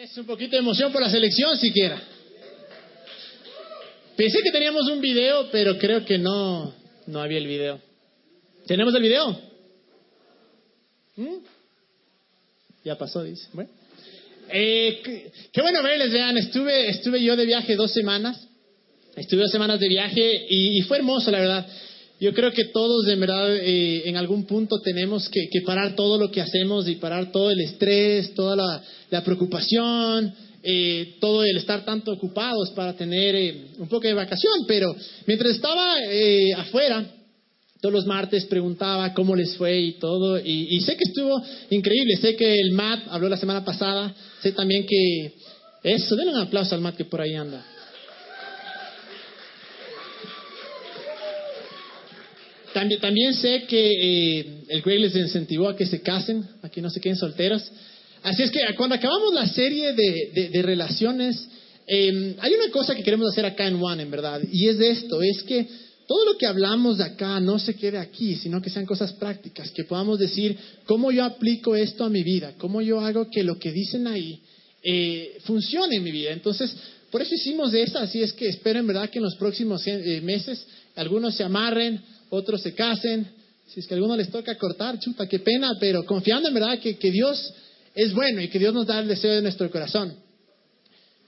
Es un poquito de emoción por la selección siquiera. Pensé que teníamos un video, pero creo que no, no había el video. ¿Tenemos el video? ¿Mm? Ya pasó, dice. Bueno. Eh, qué, bueno verles, vean. Estuve, estuve yo de viaje dos semanas. Estuve dos semanas de viaje y fue hermoso, la verdad. Yo creo que todos, de verdad, eh, en algún punto tenemos que, parar todo lo que hacemos y parar todo el estrés, toda la, la preocupación, eh, todo el estar tanto ocupados para tener eh, un poco de vacación. Pero mientras estaba eh, afuera, todos los martes preguntaba cómo les fue y todo. Y, y, sé que estuvo increíble. Sé que el Matt habló la semana pasada. Sé también que... Eso, denle un aplauso al Matt que por ahí anda. También, también sé que eh, el Greg les incentivó a que se casen, a que no se queden solteros. Así es que cuando acabamos la serie de, relaciones, eh, hay una cosa que queremos hacer acá en One, en verdad, y es esto, es que todo lo que hablamos de acá no se quede aquí, sino que sean cosas prácticas, que podamos decir cómo yo aplico esto a mi vida, cómo yo hago que lo que dicen ahí eh, funcione en mi vida. Entonces, por eso hicimos de esta, así es que espero en verdad que en los próximos eh, meses algunos se amarren, otros se casen, si es que a alguno les toca cortar, chuta, qué pena, pero confiando en verdad que, que Dios es bueno y que Dios nos da el deseo de nuestro corazón.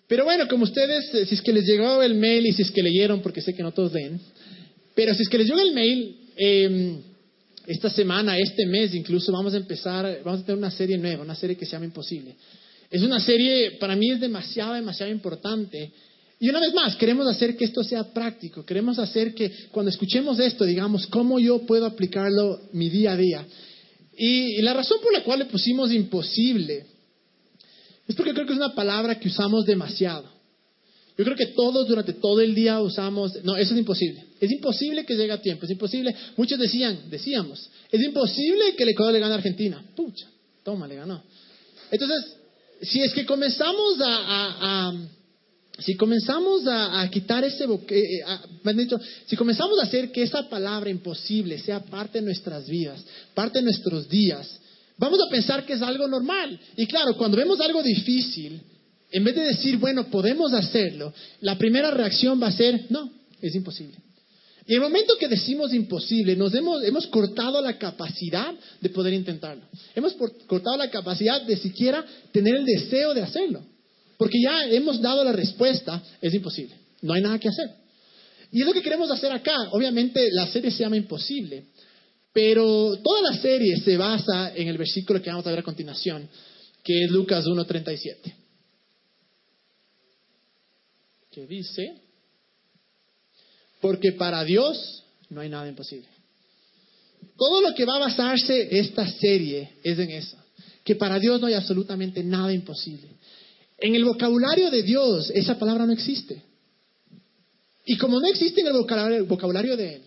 Pero bueno, como ustedes, si es que les llegó el mail y si es que leyeron, porque sé que no todos leen, pero si es que les llegó el mail, eh, esta semana, este mes incluso, vamos a empezar, vamos a tener una serie nueva, una serie que se llama Imposible. Es una serie, para mí es demasiado, demasiado importante. Y una vez más, queremos hacer que esto sea práctico, queremos hacer que cuando escuchemos esto, digamos, ¿cómo yo puedo aplicarlo mi día a día? Y, la razón por la cual le pusimos imposible es porque creo que es una palabra que usamos demasiado. Yo creo que todos durante todo el día usamos, no, eso es imposible. Es imposible que llegue a tiempo, es imposible. Muchos decían, decíamos, es imposible que el Ecuador le gane a Argentina. Pucha, toma, le ganó. Entonces, si es que comenzamos a si comenzamos a, a quitar ese, eh, a, dicho, si comenzamos a hacer que esa palabra imposible sea parte de nuestras vidas, parte de nuestros días, vamos a pensar que es algo normal. Y claro, cuando vemos algo difícil, en vez de decir, bueno, podemos hacerlo, la primera reacción va a ser, no, es imposible. Y en el momento que decimos imposible, nos hemos, cortado la capacidad de poder intentarlo. Hemos cortado la capacidad de siquiera tener el deseo de hacerlo. Porque ya hemos dado la respuesta, es imposible. No hay nada que hacer. Y es lo que queremos hacer acá. Obviamente la serie se llama Imposible. Pero toda la serie se basa en el versículo que vamos a ver a continuación, que es Lucas 1.37. Que dice, porque para Dios no hay nada imposible. Todo lo que va a basarse esta serie es en eso, que para Dios no hay absolutamente nada imposible. En el vocabulario de Dios esa palabra no existe. Y como no existe en el vocabulario, de Él,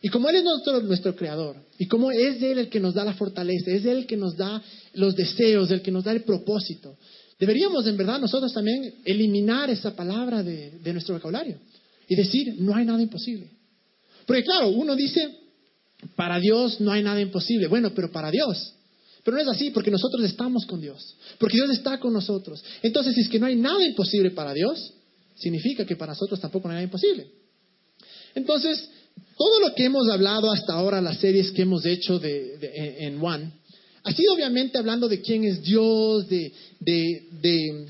y como Él es nuestro, creador, y como es Él el que nos da la fortaleza, es Él el que nos da los deseos, el que nos da el propósito, deberíamos en verdad nosotros también eliminar esa palabra de, de nuestro vocabulario y decir, no hay nada imposible. Porque claro, uno dice, para Dios no hay nada imposible. Bueno, pero para Dios. Pero no es así, porque nosotros estamos con Dios. Porque Dios está con nosotros. Entonces, si es que no hay nada imposible para Dios, significa que para nosotros tampoco hay nada imposible. Entonces, todo lo que hemos hablado hasta ahora, las series que hemos hecho de, en One, ha sido obviamente hablando de quién es Dios, de, de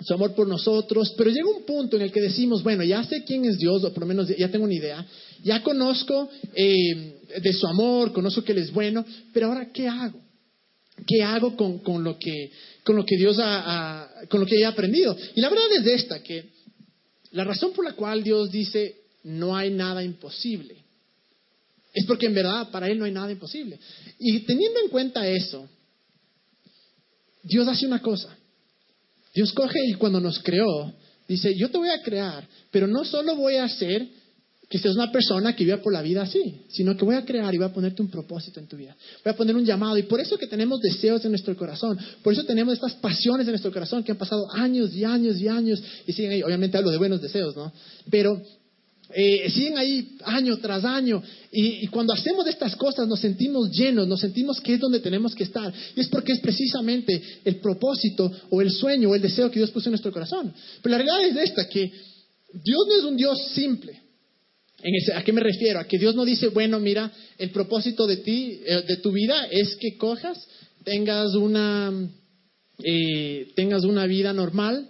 su amor por nosotros, pero llega un punto en el que decimos, bueno, ya sé quién es Dios, o por lo menos ya tengo una idea, ya conozco eh, de su amor, conozco que Él es bueno, pero ahora, ¿qué hago? ¿Qué hago con, con lo, que, con lo que Dios ha, ha, con lo que he aprendido? Y la verdad es esta, que la razón por la cual Dios dice, no hay nada imposible, es porque en verdad para Él no hay nada imposible. Y teniendo en cuenta eso, Dios hace una cosa. Dios coge y cuando nos creó, dice, yo te voy a crear, pero no solo voy a hacer que seas una persona que viva por la vida así, sino que voy a crear y voy a ponerte un propósito en tu vida. Voy a poner un llamado. Y por eso que tenemos deseos en nuestro corazón, por eso tenemos estas pasiones en nuestro corazón que han pasado años y años y años y siguen ahí. Obviamente hablo de buenos deseos, ¿no? Pero eh, siguen ahí año tras año. Y, cuando hacemos estas cosas nos sentimos llenos, nos sentimos que es donde tenemos que estar. Y es porque es precisamente el propósito o el sueño o el deseo que Dios puso en nuestro corazón. Pero la realidad es esta, que Dios no es un Dios simple. ¿A qué me refiero? A que Dios no dice, bueno, mira, el propósito de ti, eh, de tu vida es que cojas, tengas una, eh, tengas una vida normal,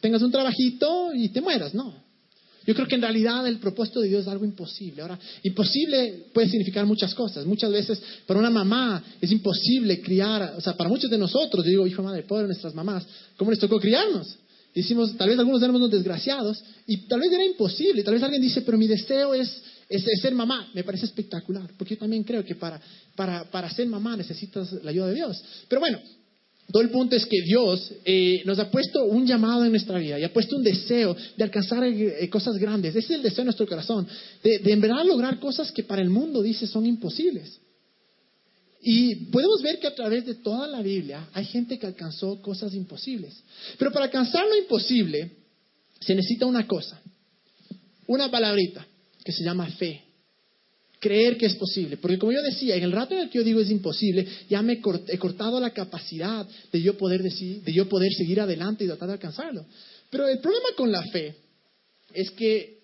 tengas un trabajito y te mueras. No. Yo creo que en realidad el propósito de Dios es algo imposible. Ahora, imposible puede significar muchas cosas. Muchas veces para una mamá es imposible criar, o sea, para muchos de nosotros, yo digo, hijo, madre, pobre nuestras mamás, ¿cómo les tocó criarnos? Decimos, tal vez algunos éramos unos desgraciados y tal vez era imposible. Tal vez alguien dice, pero mi deseo es, es, ser mamá. Me parece espectacular, porque yo también creo que para, para, para ser mamá necesitas la ayuda de Dios. Pero bueno, todo el punto es que Dios eh, nos ha puesto un llamado en nuestra vida y ha puesto un deseo de alcanzar eh, cosas grandes. Ese es el deseo de nuestro corazón, de en verdad lograr cosas que para el mundo dice son imposibles. Y podemos ver que a través de toda la Biblia hay gente que alcanzó cosas imposibles. Pero para alcanzar lo imposible se necesita una cosa, una palabrita que se llama fe creer que es posible. Porque como yo decía, en el rato en el que yo digo es imposible, ya me he cortado la capacidad de yo poder decir, de yo poder seguir adelante y tratar de alcanzarlo. Pero el problema con la fe es que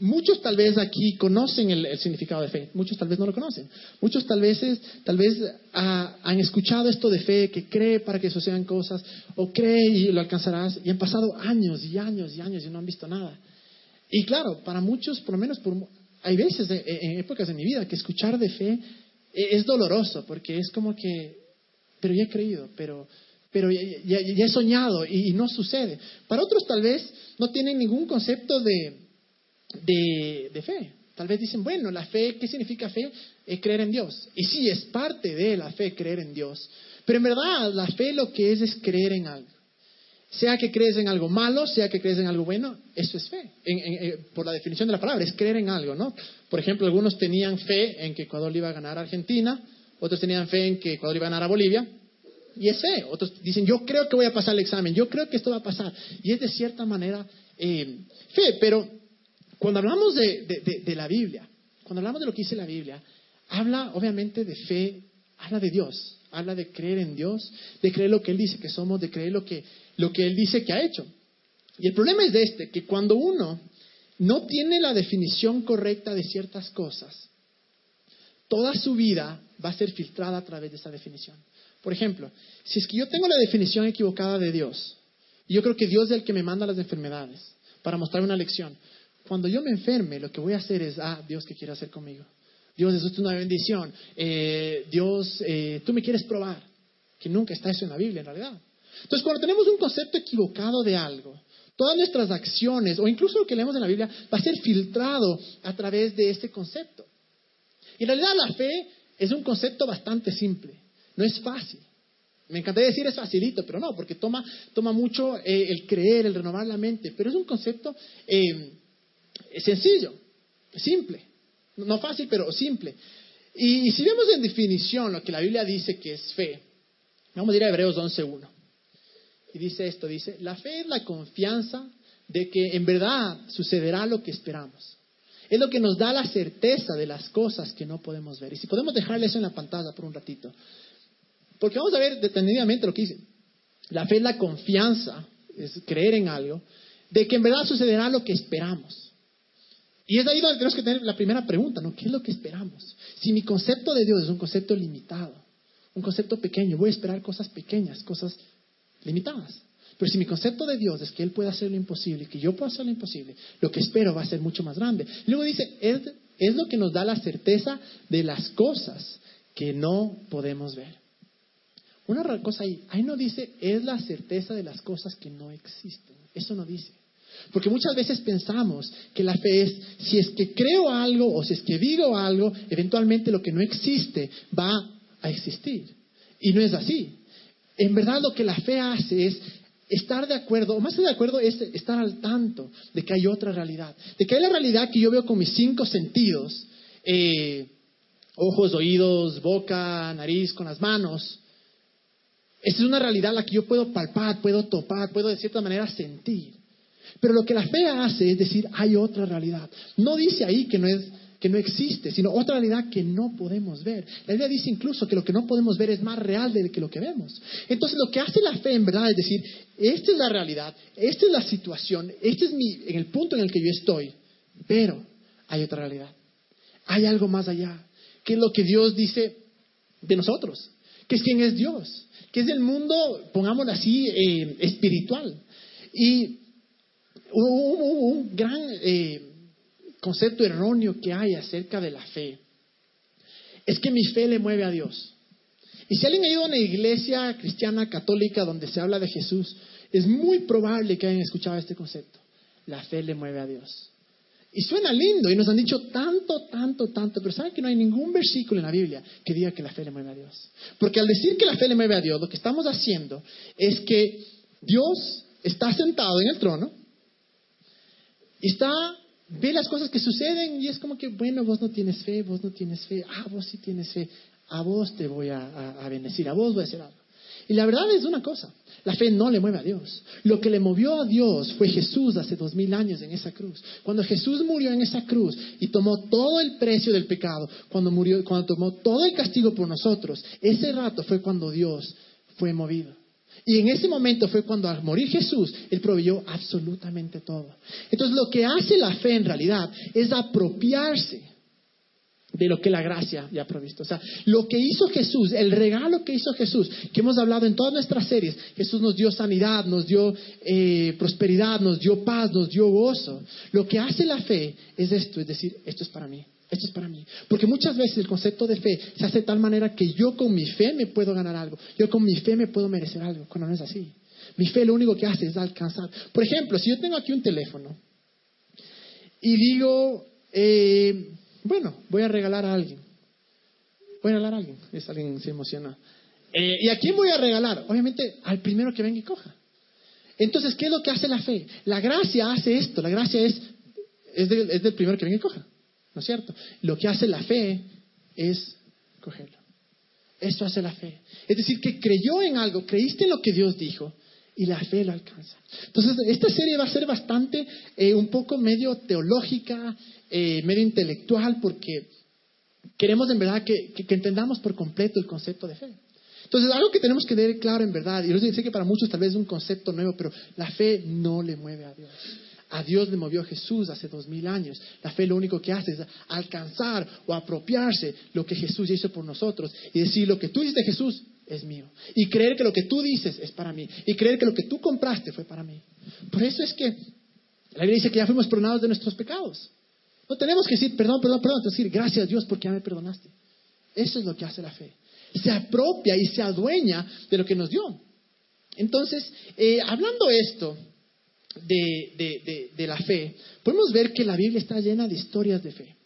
muchos tal vez aquí conocen el, significado de fe, muchos tal vez no lo conocen. Muchos tal vez, tal vez ah, han escuchado esto de fe, que cree para que sucedan cosas, o cree y lo alcanzarás, y han pasado años y años y años y no han visto nada. Y claro, para muchos, por lo menos por, hay veces, en épocas de mi vida, que escuchar de fe e, es doloroso, porque es como que, pero ya he creído, pero, pero ya, he soñado y, no sucede. Para otros tal vez no tienen ningún concepto de, de, fe. Tal vez dicen, bueno, la fe, ¿qué significa fe? Es creer en Dios. Y sí, es parte de la fe creer en Dios. Pero en verdad, la fe lo que es es creer en algo. Sea que crees en algo malo, sea que crees en algo bueno, eso es fe. Eh, por la definición de la palabra, es creer en algo, ¿no? Por ejemplo, algunos tenían fe en que Ecuador iba a ganar a Argentina, otros tenían fe en que Ecuador iba a ganar a Bolivia, y es fe. Otros dicen, yo creo que voy a pasar el examen, yo creo que esto va a pasar. Y es de cierta manera eh, fe, pero cuando hablamos de, la Biblia, cuando hablamos de lo que dice la Biblia, habla obviamente de fe, habla de Dios, habla de creer en Dios, de creer lo que Él dice que somos, de creer lo que lo que él dice que ha hecho. Y el problema es de este, que cuando uno no tiene la definición correcta de ciertas cosas, toda su vida va a ser filtrada a través de esa definición. Por ejemplo, si es que yo tengo la definición equivocada de Dios, y yo creo que Dios es el que me manda las enfermedades para mostrar una lección, cuando yo me enferme, lo que voy a hacer es, ah, Dios, ¿qué quiere hacer conmigo? Dios, eso es una bendición. Eh, Dios, eh, tú me quieres probar, que nunca está eso en la Biblia en realidad. Entonces, cuando tenemos un concepto equivocado de algo, todas nuestras acciones, o incluso lo que leemos en la Biblia, va a ser filtrado a través de este concepto. Y en realidad la fe es un concepto bastante simple, no es fácil. Me encantaría decir es facilito, pero no, porque toma, toma mucho eh, el creer, el renovar la mente, pero es un concepto sencillo, simple, no fácil, pero simple. Y, y, si vemos en definición lo que la Biblia dice que es fe, vamos a ir a Hebreos 11.1. Y dice esto, dice, la fe es la confianza de que en verdad sucederá lo que esperamos. Es lo que nos da la certeza de las cosas que no podemos ver. Y si podemos dejarle eso en la pantalla por un ratito. Porque vamos a ver detenidamente lo que dice. La fe es la confianza, es creer en algo, de que en verdad sucederá lo que esperamos. Y es ahí donde tenemos que tener la primera pregunta, ¿no? ¿Qué es lo que esperamos? Si mi concepto de Dios es un concepto limitado, un concepto pequeño, voy a esperar cosas pequeñas, cosas limitadas. Pero si mi concepto de Dios es que Él puede hacer lo imposible, que yo puedo hacer lo imposible, lo que espero va a ser mucho más grande. Luego dice, es, es lo que nos da la certeza de las cosas que no podemos ver. Una cosa ahí, ahí no dice, es la certeza de las cosas que no existen. Eso no dice. Porque muchas veces pensamos que la fe es, si es que creo algo o si es que digo algo, eventualmente lo que no existe va a existir. Y no es así en verdad lo que la fe hace es estar de acuerdo, o más que de acuerdo es estar al tanto de que hay otra realidad, de que hay la realidad que yo veo con mis cinco sentidos, eh, ojos, oídos, boca, nariz, con las manos. Esa es una realidad la que yo puedo palpar, puedo topar, puedo de cierta manera sentir. Pero lo que la fe hace es decir, hay otra realidad. No dice ahí que no es que no existe, sino otra realidad que no podemos ver. La Biblia dice incluso que lo que no podemos ver es más real de que lo que vemos. Entonces lo que hace la fe en verdad es decir, esta es la realidad, esta es la situación, este es mi, en el punto en el que yo estoy, pero hay otra realidad. Hay algo más allá, que es lo que Dios dice de nosotros, que es quien es Dios, que es el mundo, pongámoslo así, eh, espiritual. Y un, gran eh, concepto erróneo que hay acerca de la fe es que mi fe le mueve a Dios. Y si alguien ha ido a una iglesia cristiana católica donde se habla de Jesús, es muy probable que hayan escuchado este concepto. La fe le mueve a Dios. Y suena lindo y nos han dicho tanto, tanto, tanto, pero ¿saben que no hay ningún versículo en la Biblia que diga que la fe le mueve a Dios? Porque al decir que la fe le mueve a Dios, lo que estamos haciendo es que Dios está sentado en el trono está, ve las cosas que suceden y es como que, bueno, vos no tienes fe, vos no tienes fe, ah, vos sí tienes fe, a vos te voy a, a bendecir, a vos voy a hacer algo. Y la verdad es una cosa, la fe no le mueve a Dios. Lo que le movió a Dios fue Jesús hace dos mil años en esa cruz. Cuando Jesús murió en esa cruz y tomó todo el precio del pecado, cuando murió, cuando tomó todo el castigo por nosotros, ese rato fue cuando Dios fue movido. Y en ese momento fue cuando al morir Jesús, Él proveyó absolutamente todo. Entonces lo que hace la fe en realidad es apropiarse de lo que la gracia ya ha provisto. O sea, lo que hizo Jesús, el regalo que hizo Jesús, que hemos hablado en todas nuestras series, Jesús nos dio sanidad, nos dio eh, prosperidad, nos dio paz, nos dio gozo. Lo que hace la fe es esto, es decir, esto es para mí. Esto es para mí. Porque muchas veces el concepto de fe se hace de tal manera que yo con mi fe me puedo ganar algo. Yo con mi fe me puedo merecer algo. Cuando no es así. Mi fe lo único que hace es alcanzar. Por ejemplo, si yo tengo aquí un teléfono y digo, eh, bueno, voy a regalar a alguien. Voy a regalar a alguien. Es alguien se emociona. Eh, ¿Y a quién voy a regalar? Obviamente al primero que venga y coja. Entonces, ¿qué es lo que hace la fe? La gracia hace esto. La gracia es, es, del, primero que venga y coja. ¿No es cierto? Lo que hace la fe es cogerlo. Eso hace la fe. Es decir, que creyó en algo, creíste en lo que Dios dijo y la fe lo alcanza. Entonces, esta serie va a ser bastante, eh, un poco medio teológica, eh, medio intelectual porque queremos en verdad que, entendamos por completo el concepto de fe. Entonces, algo que tenemos que tener claro en verdad, y yo sé que para muchos tal vez es un concepto nuevo, pero la fe no le mueve a Dios. A Dios le movió Jesús hace dos mil años. La fe lo único que hace es alcanzar o apropiarse lo que Jesús hizo por nosotros y decir lo que tú dices de Jesús es mío. Y creer que lo que tú dices es para mí. Y creer que lo que tú compraste fue para mí. Por eso es que la Biblia dice que ya fuimos perdonados de nuestros pecados. No tenemos que decir perdón, perdón, perdón, decir gracias a Dios porque ya me perdonaste. Eso es lo que hace la fe. Se apropia y se adueña de lo que nos dio. Entonces, eh, hablando esto de, la fe, podemos ver que la Biblia está llena de historias de fe.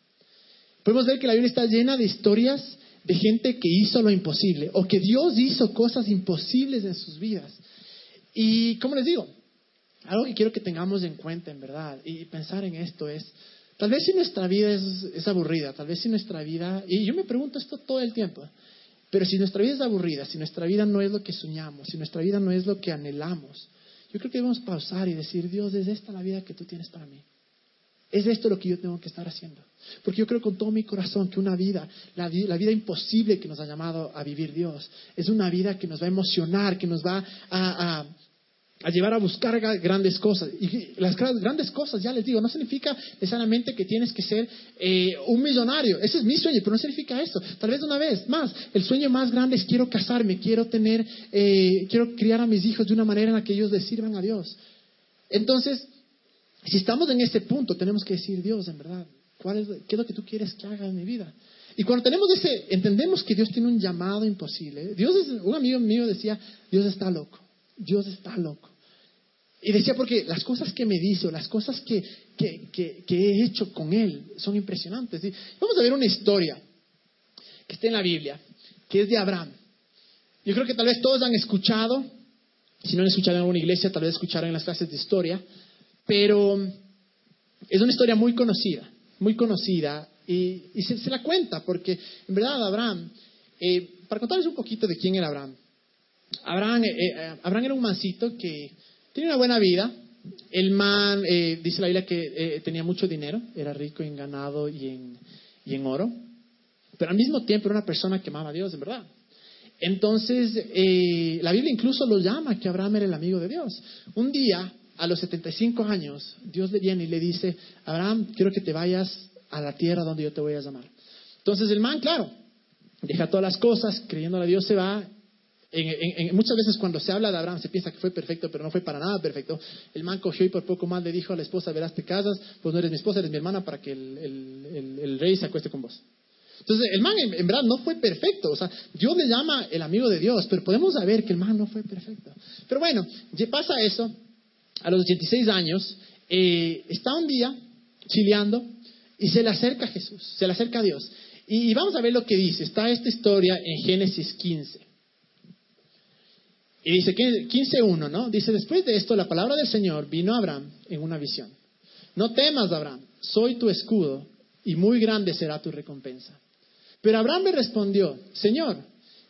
Podemos ver que la Biblia está llena de historias de gente que hizo lo imposible o que Dios hizo cosas imposibles en sus vidas. Y, como les digo, algo que quiero que tengamos en cuenta, en verdad, y pensar en esto es, Tal vez si nuestra vida es, aburrida, tal vez si nuestra vida, y yo me pregunto esto todo el tiempo, pero si nuestra vida es aburrida, si nuestra vida no es lo que soñamos, si nuestra vida no es lo que anhelamos, yo creo que debemos pausar y decir, Dios, ¿es esta la vida que tú tienes para mí? ¿Es esto lo que yo tengo que estar haciendo? Porque yo creo con todo mi corazón que una vida, la, vida imposible que nos ha llamado a vivir Dios, es una vida que nos va a emocionar, que nos va a llevar a buscar grandes cosas. Y las grandes cosas, ya les digo, no significa necesariamente que tienes que ser eh, un millonario. Ese es mi sueño, pero no significa eso. Tal vez una vez más, el sueño más grande es quiero casarme, quiero tener, eh, quiero criar a mis hijos de una manera en la que ellos les sirvan a Dios. Entonces, si estamos en ese punto, tenemos que decir, Dios, en verdad, ¿cuál es, ¿qué es lo que tú quieres que haga en mi vida? Y cuando tenemos ese, entendemos que Dios tiene un llamado imposible. Dios es, un amigo mío decía, Dios está loco. Dios está loco. Y decía, porque las cosas que me dice o las cosas que, he hecho con él son impresionantes. Vamos a ver una historia que está en la Biblia, que es de Abraham. Yo creo que tal vez todos han escuchado, si no han escuchado en alguna iglesia, tal vez escucharon en las clases de historia, pero es una historia muy conocida, muy conocida, y, se, la cuenta, porque en verdad Abraham, eh, para contarles un poquito de quién era Abraham, Abraham, eh, eh, Abraham era un mancito que Tenía una buena vida, el man, eh, dice la Biblia que eh, tenía mucho dinero, era rico en ganado y en, oro, pero al mismo tiempo era una persona que amaba a Dios, en verdad. Entonces, la Biblia incluso lo llama que Abraham era el amigo de Dios. Un día, a los 75 años, Dios le viene y le dice, Abraham, quiero que te vayas a la tierra donde yo te voy a llamar. Entonces el man, claro, deja todas las cosas, creyendo a Dios se va. Muchas veces cuando se habla de Abraham se piensa que fue perfecto, pero no fue para nada perfecto. El man cogió y por poco más le dijo a la esposa, verás, te casas, pues no eres mi esposa, eres mi hermana para que el, rey se acueste con vos. Entonces, el man en, verdad no fue perfecto. O sea, Dios le llama el amigo de Dios, pero podemos saber que el man no fue perfecto. Pero bueno, pasa eso. A los 86 años, eh, está un día chileando y se le acerca a Jesús, se le acerca a Dios. Y, vamos a ver lo que dice. Está esta historia en Génesis 15. Y dice 15.1, ¿no? Dice, después de esto, la palabra del Señor vino a Abraham en una visión. No temas, Abraham, soy tu escudo y muy grande será tu recompensa. Pero Abraham le respondió, Señor,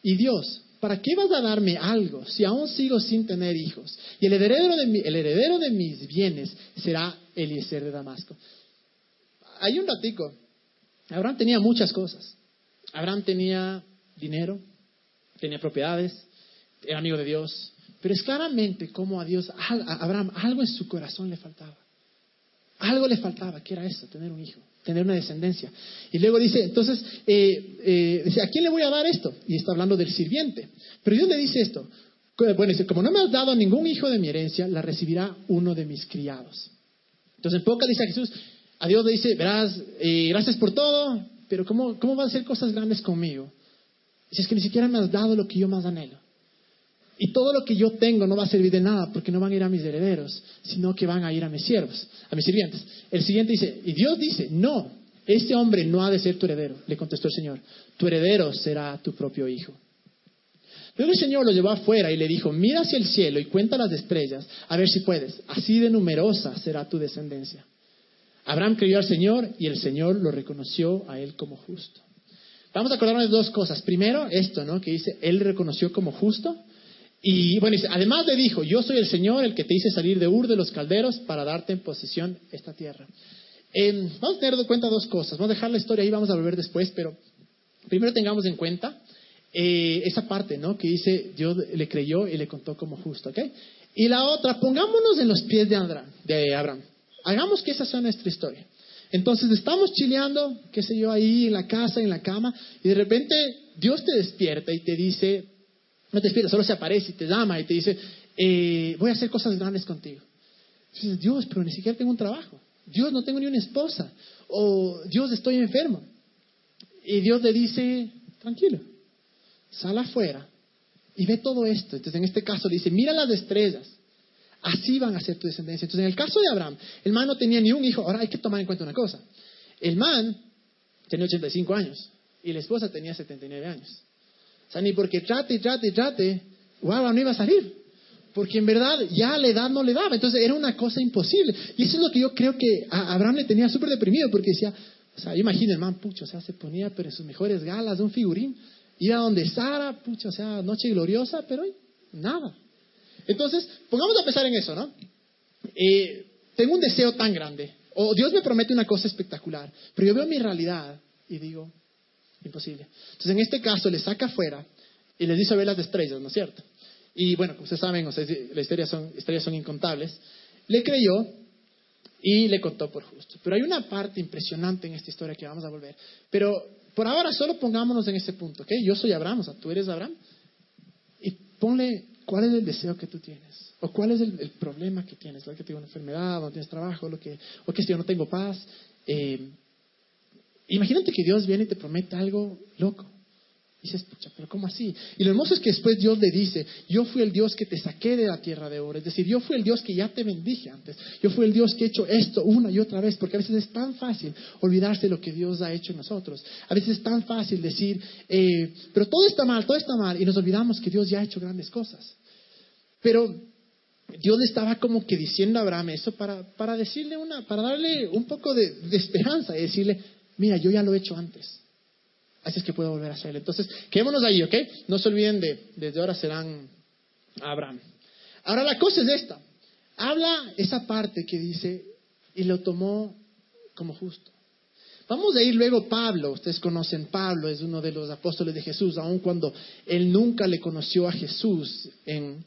y Dios, ¿para qué vas a darme algo si aún sigo sin tener hijos? Y el heredero de, el heredero de mis bienes será Eliezer de Damasco. Hay un ratico. Abraham tenía muchas cosas. Abraham tenía dinero, tenía propiedades, era amigo de Dios. Pero es claramente como a Dios, a Abraham, algo en su corazón le faltaba. Algo le faltaba, que era eso, tener un hijo tener una descendencia. Y luego dice, entonces, eh, eh, dice, ¿a quién le voy a dar esto? Y está hablando del sirviente. Pero Dios le dice esto, bueno, dice, como no me has dado ningún hijo de mi herencia, la recibirá uno de mis criados. Entonces, en poca dice a Jesús, a Dios le dice, verás, eh, gracias por todo, pero ¿cómo, ¿cómo a hacer cosas grandes conmigo? Si es que ni siquiera me has dado lo que yo más anhelo. Y todo lo que yo tengo no va a servir de nada porque no van a ir a mis herederos, sino que van a ir a mis siervos, a mis sirvientes. El siguiente dice, y Dios dice, no, este hombre no ha de ser tu heredero, le contestó el Señor, tu heredero será tu propio hijo. Luego el Señor lo llevó afuera y le dijo, mira hacia el cielo y cuenta las estrellas, a ver si puedes, así de numerosa será tu descendencia. Abraham creyó al Señor y el Señor lo reconoció a él como justo. Vamos a acordarnos de dos cosas. Primero, esto, ¿no? Que dice, él reconoció como justo. Y bueno, además le dijo, yo soy el Señor, el que te hice salir de Ur de los calderos para darte en posesión esta tierra. Vamos a tener en cuenta dos cosas. Vamos a dejar la historia ahí, vamos a volver después, pero primero tengamos en cuenta eh, esa parte, ¿no? Que dice, Dios le creyó y le contó como justo, ¿ok? Y la otra, pongámonos en los pies de, de Abraham. Hagamos que esa sea nuestra historia. Entonces estamos chileando, qué sé yo, ahí en la casa, en la cama, y de repente Dios te despierta y te dice, no te despierta, solo se aparece y te llama y te dice, eh, voy a hacer cosas grandes contigo. dices, Dios, pero ni siquiera tengo un trabajo. Dios, no tengo ni una esposa. O Dios, estoy enfermo. Y Dios le dice, tranquilo, sal afuera y ve todo esto. Entonces, en este caso le dice, mira las estrellas. Así van a ser tu descendencia. Entonces, en el caso de Abraham, el man no tenía ni un hijo. Ahora hay que tomar en cuenta una cosa. El man tenía 85 años y la esposa tenía 79 años. Sea, ni porque trate trate trate, wow, no iba a salir. Porque en verdad ya la edad no le daba. Entonces era una cosa imposible. Y eso es lo que yo creo que a Abraham le tenía súper deprimido. Porque decía, o sea, imagina man, pucho, o sea, se ponía pero en sus mejores galas un figurín. Iba donde Sara, pucho, o sea, noche gloriosa, pero nada. Entonces, pongamos a pensar en eso, ¿no? Eh, tengo un deseo tan grande. O Dios me promete una cosa espectacular. Pero yo veo mi realidad y digo, Imposible. Entonces, en este caso, le saca afuera y les dice ver las estrellas, ¿no es cierto? Y bueno, como ustedes saben, o sea, las estrellas son, estrellas son incontables. Le creyó y le contó por justo. Pero hay una parte impresionante en esta historia que vamos a volver. Pero por ahora solo pongámonos en ese punto, ¿ok? Yo soy Abraham, o sea, tú eres Abraham. Y ponle cuál es el deseo que tú tienes. O cuál es el, problema que tienes. Lo que tienes una enfermedad, no tienes trabajo, lo que, o que si yo no tengo paz. Eh, Imagínate que Dios viene y te promete algo loco. Y dices, pucha, pero ¿cómo así? Y lo hermoso es que después Dios le dice, yo fui el Dios que te saqué de la tierra de oro. Es decir, yo fui el Dios que ya te bendije antes. Yo fui el Dios que he hecho esto una y otra vez. Porque a veces es tan fácil olvidarse lo que Dios ha hecho en nosotros. A veces es tan fácil decir, eh, pero todo está mal, todo está mal. Y nos olvidamos que Dios ya ha hecho grandes cosas. Pero Dios le estaba como que diciendo a Abraham eso para, para decirle una, para darle un poco de, de esperanza y decirle, mira, yo ya lo he hecho antes. Así es que puedo volver a hacerlo. Entonces, quedémonos ahí, ¿ok? No se olviden de, desde ahora serán Abraham. Ahora la cosa es esta. habla esa parte que dice, y lo tomó como justo. Vamos a ir luego Pablo, ustedes conocen Pablo, es uno de los apóstoles de Jesús, aun cuando él nunca le conoció a Jesús en,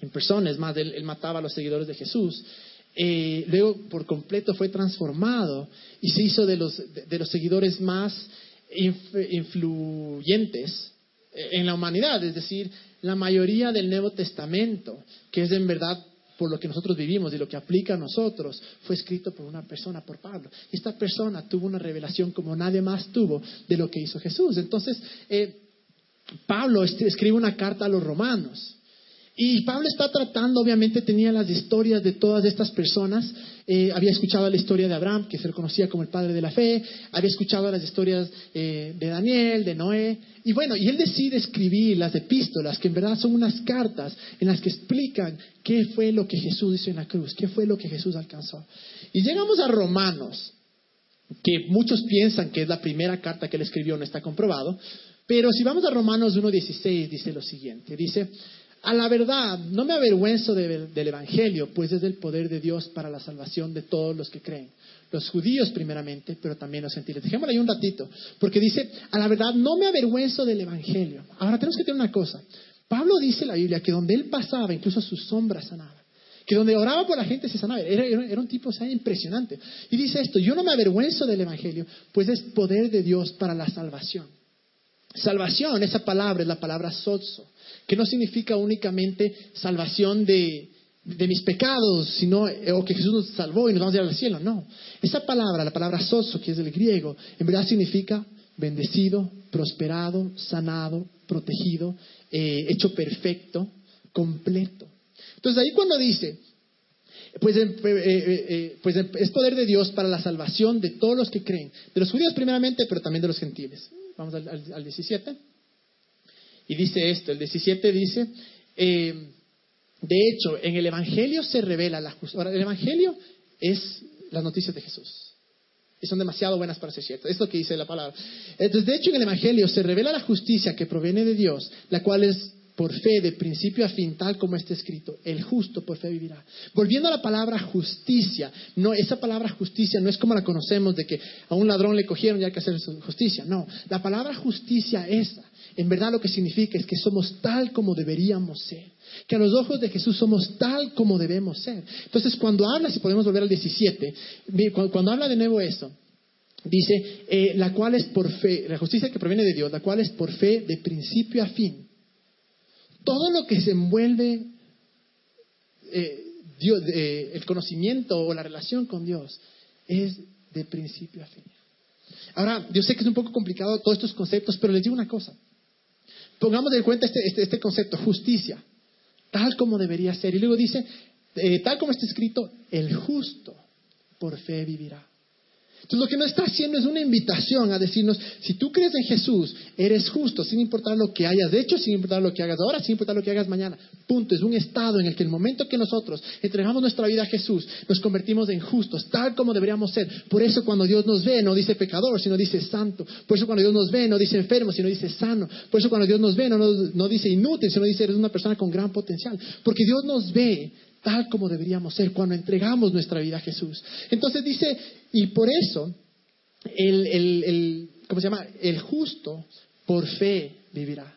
en persona, es más, él, mataba a los seguidores de Jesús. Eh, luego por completo fue transformado y se hizo de los, de, los seguidores más influyentes en la humanidad, es decir, la mayoría del Nuevo Testamento, que es en verdad por lo que nosotros vivimos y lo que aplica a nosotros, fue escrito por una persona, por Pablo. Y esta persona tuvo una revelación como nadie más tuvo de lo que hizo Jesús. Entonces, eh, Pablo escribe una carta a los romanos y Pablo está tratando, obviamente tenía las historias de todas estas personas. Eh, había escuchado la historia de Abraham, que se le conocía como el padre de la fe. Había escuchado las historias eh, de Daniel, de Noé. Y bueno, y él decide escribir las epístolas, que en verdad son unas cartas en las que explican qué fue lo que Jesús hizo en la cruz, qué fue lo que Jesús alcanzó. Y llegamos a Romanos, que muchos piensan que es la primera carta que él escribió, no está comprobado. Pero si vamos a Romanos 1.16, dice lo siguiente. Dice, a la verdad, no me avergüenzo del Evangelio, pues es el poder de Dios para la salvación de todos los que creen. Los judíos primeramente, pero también los gentiles. Dejémoslo ahí un ratito, porque dice, a la verdad, no me avergüenzo del Evangelio. Ahora tenemos que tener una cosa. Pablo dice en la Biblia que donde él pasaba, incluso su sombra sanaba. Que donde oraba por la gente se sanaba. Era, un tipo impresionante. Y dice esto, yo no me avergüenzo del Evangelio, pues es poder de Dios para la salvación. Salvación, esa palabra es la palabra sotso que no significa únicamente salvación de, mis pecados, sino eh, que Jesús nos salvó y nos vamos a ir al cielo. No. Esa palabra, la palabra soso, que es del griego, en verdad significa bendecido, prosperado, sanado, protegido, eh, hecho perfecto, completo. Entonces ahí cuando dice, pues, eh, pues es poder de Dios para la salvación de todos los que creen, de los judíos primeramente, pero también de los gentiles. Vamos al, al 17. Y dice esto, el 17 dice, eh, de hecho, en el Evangelio se revela la justicia. Ahora, el Evangelio es las noticias de Jesús. Y son demasiado buenas para ser ciertas. Es lo que dice la palabra. Entonces, de hecho, en el Evangelio se revela la justicia que proviene de Dios, la cual es por fe, de principio a fin, tal como está escrito, el justo por fe vivirá. Volviendo a la palabra justicia, no, esa palabra justicia no es como la conocemos de que a un ladrón le cogieron y hay que hacer justicia. No, la palabra justicia esa en verdad lo que significa es que somos tal como deberíamos ser. Que a los ojos de Jesús somos tal como debemos ser. Entonces, cuando habla, si podemos volver al 17, cuando, habla de nuevo eso, dice, eh, la cual es por fe, la justicia que proviene de Dios, la cual es por fe de principio a fin. Todo lo que se envuelve eh, eh, el conocimiento o la relación con Dios es de principio a fin. Ahora, yo sé que es un poco complicado todos estos conceptos, pero les digo una cosa. Pongamos en cuenta este, este, este, concepto, justicia, tal como debería ser. Y luego dice, eh, tal como está escrito, el justo por fe vivirá. Entonces lo que nos está haciendo es una invitación a decirnos, si tú crees en Jesús, eres justo, sin importar lo que hayas hecho, sin importar lo que hagas ahora, sin importar lo que hagas mañana. Punto. Es un estado en el que el momento que nosotros entregamos nuestra vida a Jesús, nos convertimos en justos, tal como deberíamos ser. Por eso cuando Dios nos ve, no dice pecador, sino dice santo. Por eso cuando Dios nos ve, no dice enfermo, sino dice sano. Por eso cuando Dios nos ve, no, no dice inútil, sino dice eres una persona con gran potencial. Porque Dios nos ve tal como deberíamos ser cuando entregamos nuestra vida a Jesús. Entonces dice, y por eso, el, el, ¿cómo se llama? El justo por fe vivirá.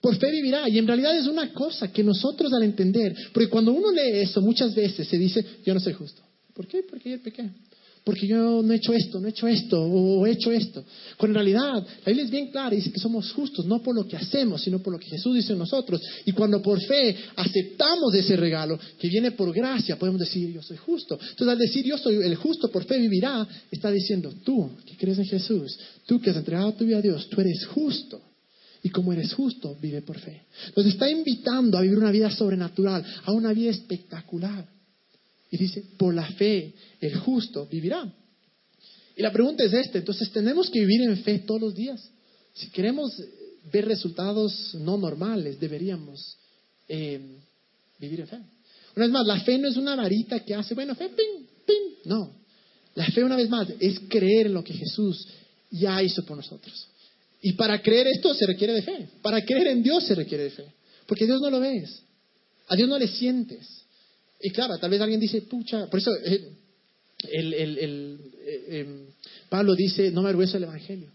Por fe vivirá. Y en realidad es una cosa que nosotros al entender, porque cuando uno lee eso muchas veces se dice, yo no soy justo. ¿Por qué? Porque yo pequé porque yo no he hecho esto, no he hecho esto, o he hecho esto. Cuando en realidad la Biblia es bien clara, dice que somos justos, no por lo que hacemos, sino por lo que Jesús dice en nosotros. Y cuando por fe aceptamos ese regalo que viene por gracia, podemos decir, yo soy justo. Entonces al decir yo soy el justo, por fe vivirá, está diciendo, tú que crees en Jesús, tú que has entregado tu vida a Dios, tú eres justo. Y como eres justo, vive por fe. Nos está invitando a vivir una vida sobrenatural, a una vida espectacular. Y dice, por la fe, el justo vivirá. Y la pregunta es esta, entonces tenemos que vivir en fe todos los días. Si queremos ver resultados no normales, deberíamos eh, vivir en fe. Una vez más, la fe no es una varita que hace, bueno, fe, ping, ping. No. La fe, una vez más, es creer en lo que Jesús ya hizo por nosotros. Y para creer esto se requiere de fe. Para creer en Dios se requiere de fe. Porque Dios no lo ves. A Dios no le sientes. Y claro, tal vez alguien dice, pucha, por eso eh, el, el, el, eh, em, Pablo dice, no me avergüenzo del Evangelio.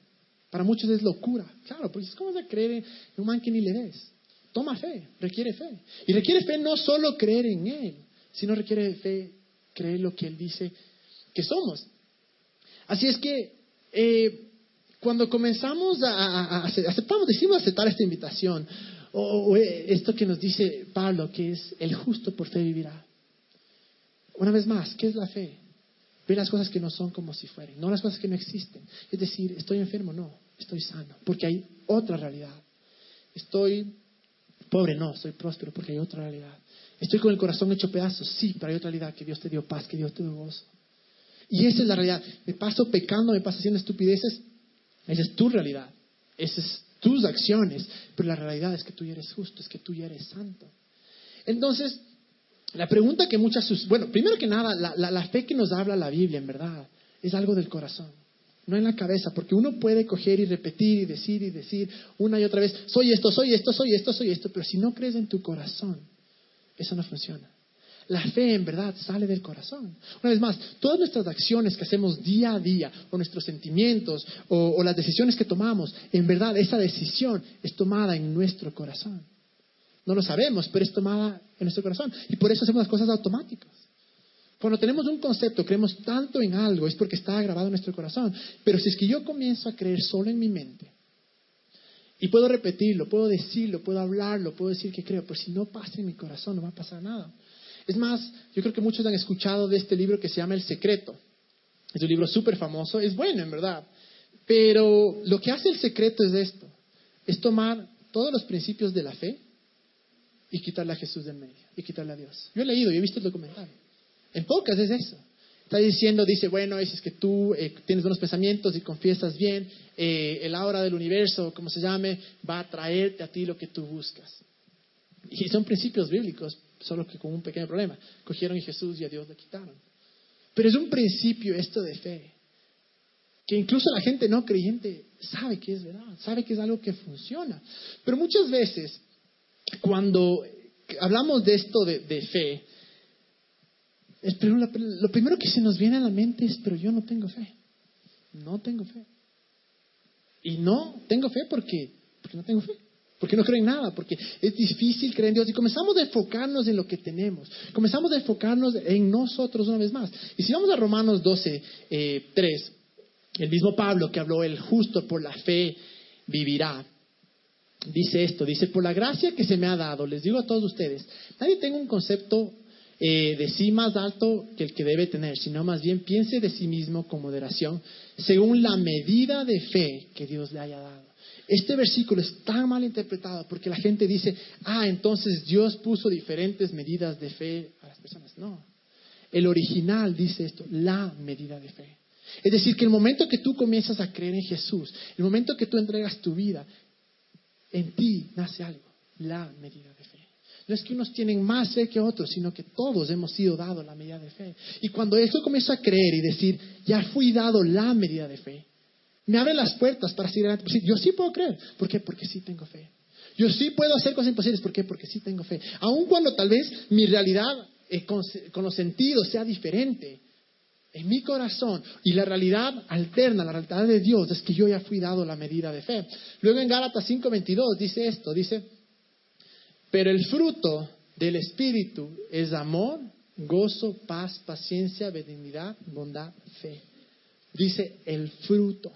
Para muchos es locura. Claro, pues ¿cómo vas a creer en un man que ni le ves? Toma fe, requiere fe. Y requiere fe no solo creer en Él, sino requiere fe creer lo que Él dice que somos. Así es que eh, cuando comenzamos a, a, aceptamos, decimos aceptar esta invitación, o, esto que nos dice Pablo, que es el justo por fe vivirá. Una vez más, ¿qué es la fe? Ver las cosas que no son como si fueran, no las cosas que no existen. Es decir, estoy enfermo, no, estoy sano, porque hay otra realidad. Estoy pobre, no, soy próspero, porque hay otra realidad. Estoy con el corazón hecho pedazos, sí, pero hay otra realidad, que Dios te dio paz, que Dios te dio gozo. Y esa es la realidad. Me paso pecando, me paso haciendo estupideces, esa es tu realidad. Esas es tus acciones. Pero la realidad es que tú ya eres justo, es que tú ya eres santo. Entonces, la pregunta que muchas... Bueno, primero que nada, la, fe que nos habla la Biblia, en verdad, es algo del corazón. No en la cabeza, porque uno puede coger y repetir y decir y decir una y otra vez, soy esto, soy esto, soy esto, soy esto, pero si no crees en tu corazón, eso no funciona. La fe en verdad sale del corazón. Una vez más, todas nuestras acciones que hacemos día a día, o nuestros sentimientos, o, las decisiones que tomamos, en verdad esa decisión es tomada en nuestro corazón. No lo sabemos, pero es tomada en nuestro corazón. Y por eso hacemos las cosas automáticas. Cuando tenemos un concepto, creemos tanto en algo, es porque está grabado en nuestro corazón. Pero si es que yo comienzo a creer solo en mi mente, y puedo repetirlo, puedo decirlo, puedo hablarlo, puedo decir que creo, pero si no pasa en mi corazón, no va a pasar nada. Es más, yo creo que muchos han escuchado de este libro que se llama El Secreto. Es un libro súper famoso, es bueno en verdad. Pero lo que hace el secreto es esto, es tomar todos los principios de la fe y quitarle a Jesús del medio, y quitarle a Dios. Yo he leído y he visto el documental. En pocas es eso. Está diciendo, dice, bueno, es que tú eh, tienes buenos pensamientos y confiesas bien, eh, el aura del universo, como se llame, va a traerte a ti lo que tú buscas. Y son principios bíblicos, solo que con un pequeño problema. Cogieron a Jesús y a Dios le quitaron. Pero es un principio esto de fe, que incluso la gente no creyente sabe que es verdad, sabe que es algo que funciona. Pero muchas veces, cuando hablamos de esto de, fe, lo primero que se nos viene a la mente es, pero yo no tengo fe. No tengo fe. Y no tengo fe porque, porque no tengo fe porque no creen nada, porque es difícil creer en Dios. Y comenzamos a enfocarnos en lo que tenemos, comenzamos a enfocarnos en nosotros una vez más. Y si vamos a Romanos 12, 3, eh, el mismo Pablo que habló, el justo por la fe vivirá. Dice esto, dice, por la gracia que se me ha dado, les digo a todos ustedes, nadie tenga un concepto eh, de sí más alto que el que debe tener, sino más bien piense de sí mismo con moderación, según la medida de fe que Dios le haya dado. Este versículo es tan mal interpretado porque la gente dice, ah, entonces Dios puso diferentes medidas de fe a las personas. No, el original dice esto, la medida de fe. Es decir, que el momento que tú comienzas a creer en Jesús, el momento que tú entregas tu vida, en ti nace algo, la medida de fe. No es que unos tienen más fe que otros, sino que todos hemos sido dados la medida de fe. Y cuando eso comienza a creer y decir, ya fui dado la medida de fe, me abre las puertas para seguir adelante. Yo sí puedo creer. ¿Por qué? Porque sí tengo fe. Yo sí puedo hacer cosas imposibles. ¿Por qué? Porque sí tengo fe. Aun cuando tal vez mi realidad eh, con, los sentidos sea diferente, en mi corazón y la realidad alterna, la realidad de Dios, es que yo ya fui dado la medida de fe. Luego en Gálatas 5:22 dice esto, dice, pero el fruto del Espíritu es amor, gozo, paz, paciencia, benignidad, bondad, fe. Dice el fruto.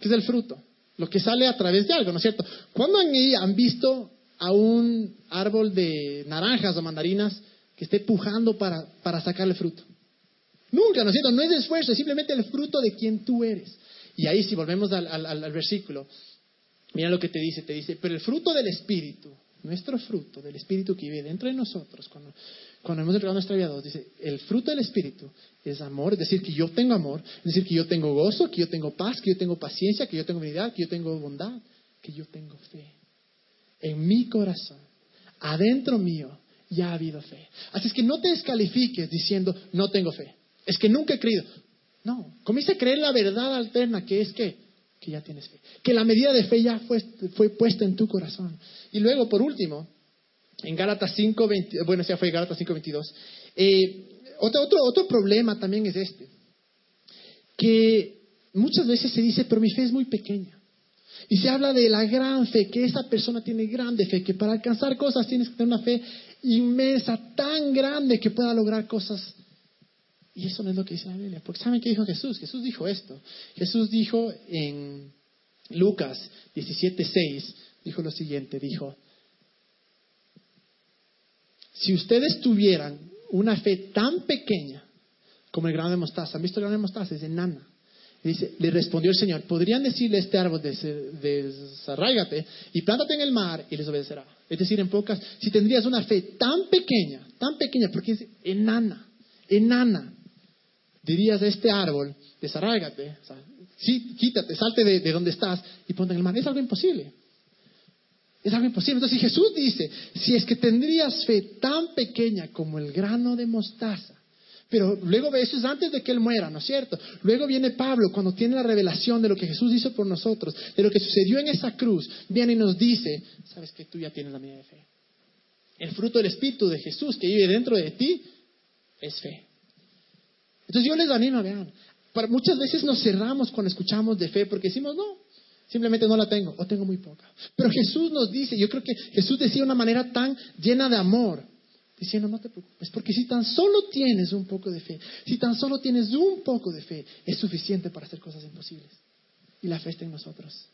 ¿Qué es el fruto? Lo que sale a través de algo, ¿no es cierto? ¿Cuándo han, visto a un árbol de naranjas o mandarinas que esté pujando para, para sacarle fruto? Nunca, ¿no es cierto? No es esfuerzo, es simplemente el fruto de quien tú eres. Y ahí si volvemos al, versículo, mira lo que te dice, te dice, pero el fruto del Espíritu, nuestro fruto del Espíritu que vive dentro de nosotros, cuando, cuando hemos entregado nuestra vida a Dios, dice, el fruto del Espíritu es amor, es decir, que yo tengo amor, es decir, que yo tengo gozo, que yo tengo paz, que yo tengo paciencia, que yo tengo unidad, que yo tengo bondad, que yo tengo fe. En mi corazón, adentro mío, ya ha habido fe. Así es que no te descalifiques diciendo, no tengo fe. Es que nunca he creído. No, comienza a creer la verdad alterna, que es que, que ya tienes fe. Que la medida de fe ya fue, fue puesta en tu corazón. Y luego, por último, en Gálatas 5, bueno, ya fue Gálatas 5, 22. Eh, otro, otro, otro problema también es este, que muchas veces se dice, pero mi fe es muy pequeña. Y se habla de la gran fe, que esa persona tiene grande fe, que para alcanzar cosas tienes que tener una fe inmensa, tan grande que pueda lograr cosas. Y eso no es lo que dice la Biblia. Porque ¿saben qué dijo Jesús? Jesús dijo esto. Jesús dijo en Lucas 17:6, dijo lo siguiente, dijo, si ustedes tuvieran una fe tan pequeña como el grano de mostaza, ¿han visto el grano de mostaza? Es enana. Dice, le respondió el Señor, podrían decirle a este árbol, desarráigate y plántate en el mar y les obedecerá. Es decir, en pocas, si tendrías una fe tan pequeña, tan pequeña, porque es enana, enana, dirías a este árbol, desarráigate, sí, quítate, salte de, de donde estás y ponte en el mar. Es algo imposible. Es algo imposible. Entonces, si Jesús dice, si es que tendrías fe tan pequeña como el grano de mostaza, pero luego eso es antes de que Él muera, ¿no es cierto? Luego viene Pablo cuando tiene la revelación de lo que Jesús hizo por nosotros, de lo que sucedió en esa cruz, viene y nos dice, sabes que tú ya tienes la medida de fe. El fruto del Espíritu de Jesús que vive dentro de ti es fe. Entonces yo les animo, vean, para, muchas veces nos cerramos cuando escuchamos de fe porque decimos, no, simplemente no la tengo o tengo muy poca. Pero Jesús nos dice, yo creo que Jesús decía de una manera tan llena de amor, diciendo, no te preocupes, porque si tan solo tienes un poco de fe, si tan solo tienes un poco de fe, es suficiente para hacer cosas imposibles. Y la fe está en nosotros.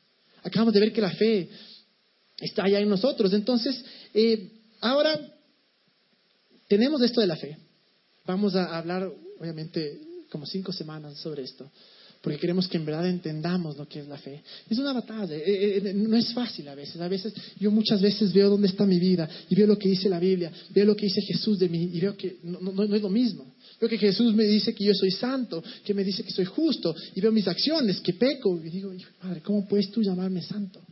Acabamos de ver que la fe está allá en nosotros. Entonces, eh, ahora tenemos esto de la fe. Vamos a hablar, obviamente, como cinco semanas sobre esto porque queremos que en verdad entendamos lo que es la fe. Es una batalla, eh, eh, eh, no es fácil a veces. A veces yo muchas veces veo dónde está mi vida y veo lo que dice la Biblia, veo lo que dice Jesús de mí y veo que no, es lo mismo. Veo que Jesús me dice que yo soy santo, que me dice que soy justo y veo mis acciones, que peco y digo, hijo madre, ¿cómo puedes tú llamarme santo?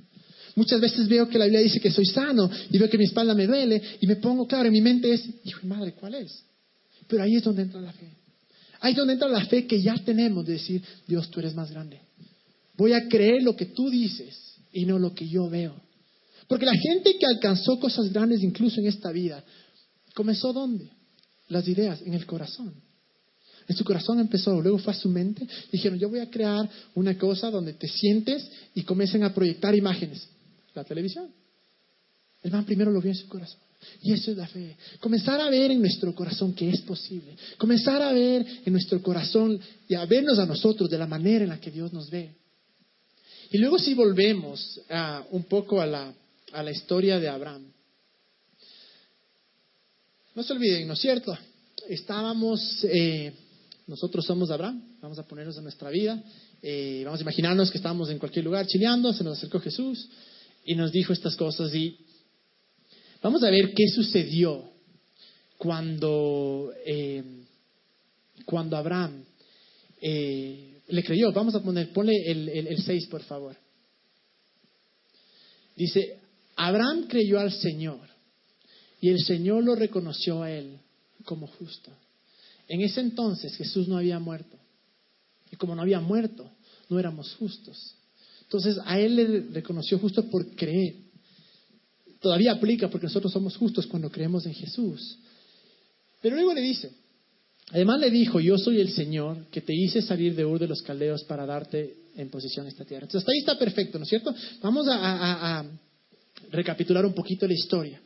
Muchas veces veo que la Biblia dice que soy sano y veo que mi espalda me duele y me pongo, claro, en mi mente es, hijo de madre, ¿cuál es? Pero ahí es donde entra la fe. Ahí es donde entra la fe que ya tenemos de decir, Dios, tú eres más grande. Voy a creer lo que tú dices y no lo que yo veo. Porque la gente que alcanzó cosas grandes incluso en esta vida, comenzó dónde? Las ideas, en el corazón. En su corazón empezó, luego fue a su mente. Dijeron, yo voy a crear una cosa donde te sientes y comiencen a proyectar imágenes. La televisión. El man primero lo vio en su corazón. Y eso es la fe. Comenzar a ver en nuestro corazón que es posible. Comenzar a ver en nuestro corazón y a vernos a nosotros de la manera en la que Dios nos ve. Y luego si volvemos un poco a la, a la historia de Abraham. No se olviden, ¿no es cierto? Estábamos, eh, nosotros somos Abraham, vamos a ponernos en nuestra vida, eh, vamos a imaginarnos que estábamos en cualquier lugar chileando, se nos acercó Jesús y nos dijo estas cosas y Vamos a ver qué sucedió cuando, eh, cuando Abraham eh, le creyó. Vamos a poner, ponle el 6, por favor. Dice, Abraham creyó al Señor y el Señor lo reconoció a él como justo. En ese entonces Jesús no había muerto. Y como no había muerto, no éramos justos. Entonces a él le reconoció justo por creer todavía aplica porque nosotros somos justos cuando creemos en Jesús. Pero luego le dice, además le dijo, yo soy el Señor que te hice salir de Ur de los Caldeos para darte en posición esta tierra. Entonces hasta ahí está perfecto, ¿no es cierto? Vamos a, a recapitular un poquito la historia.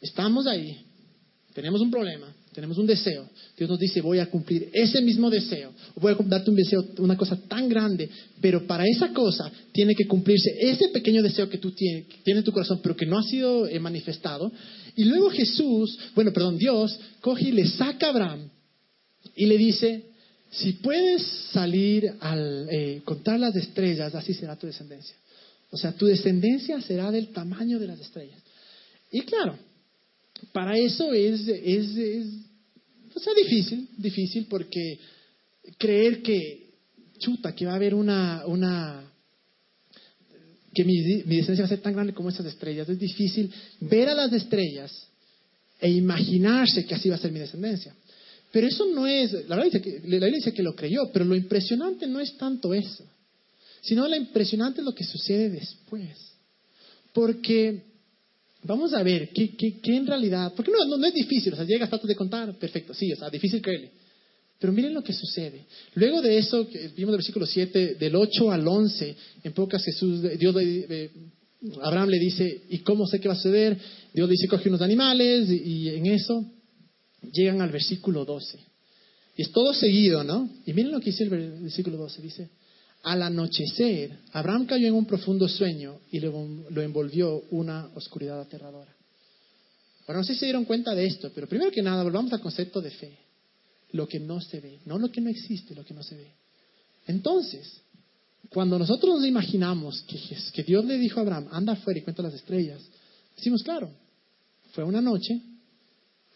Estamos ahí, tenemos un problema, tenemos un deseo. Dios nos dice, voy a cumplir ese mismo deseo. Voy a darte un deseo, una cosa tan grande, pero para esa cosa tiene que cumplirse ese pequeño deseo que tú tienes, en tu corazón, pero que no ha sido eh, manifestado. Y luego Jesús, bueno, perdón, Dios coge y le saca a Abraham y le dice, si puedes salir al eh, contar las estrellas, así será tu descendencia. O sea, tu descendencia será del tamaño de las estrellas. Y claro, para eso es, es, es o sea, difícil, difícil porque creer que, chuta, que va a haber una, una que mi, mi va a ser tan grande como esas estrellas. Es difícil ver a las estrellas e imaginarse que así va a ser mi descendencia. Pero eso no es, la verdad dice que, la Biblia dice que lo creyó, pero lo impresionante no es tanto eso, sino lo impresionante es lo que sucede después. Porque vamos a ver qué, qué, en realidad, porque no, no, es difícil, o sea, llegas, tratas de contar, perfecto, sí, o sea, difícil creerle. Pero miren lo que sucede. Luego de eso, vimos el versículo 7, del 8 al 11, en pocas Jesús, Dios le, Abraham le dice, ¿y cómo sé qué va a suceder? Dios le dice, coge unos animales, y, en eso llegan al versículo 12. Y es todo seguido, ¿no? Y miren lo que dice el versículo 12, dice, al anochecer, Abraham cayó en un profundo sueño y lo envolvió una oscuridad aterradora. Ahora, no sé si se dieron cuenta de esto, pero primero que nada, volvamos al concepto de fe lo que no se ve, no lo que no existe, lo que no se ve. Entonces, cuando nosotros nos imaginamos que, que Dios le dijo a Abraham, anda afuera y cuenta las estrellas, decimos, claro, fue una noche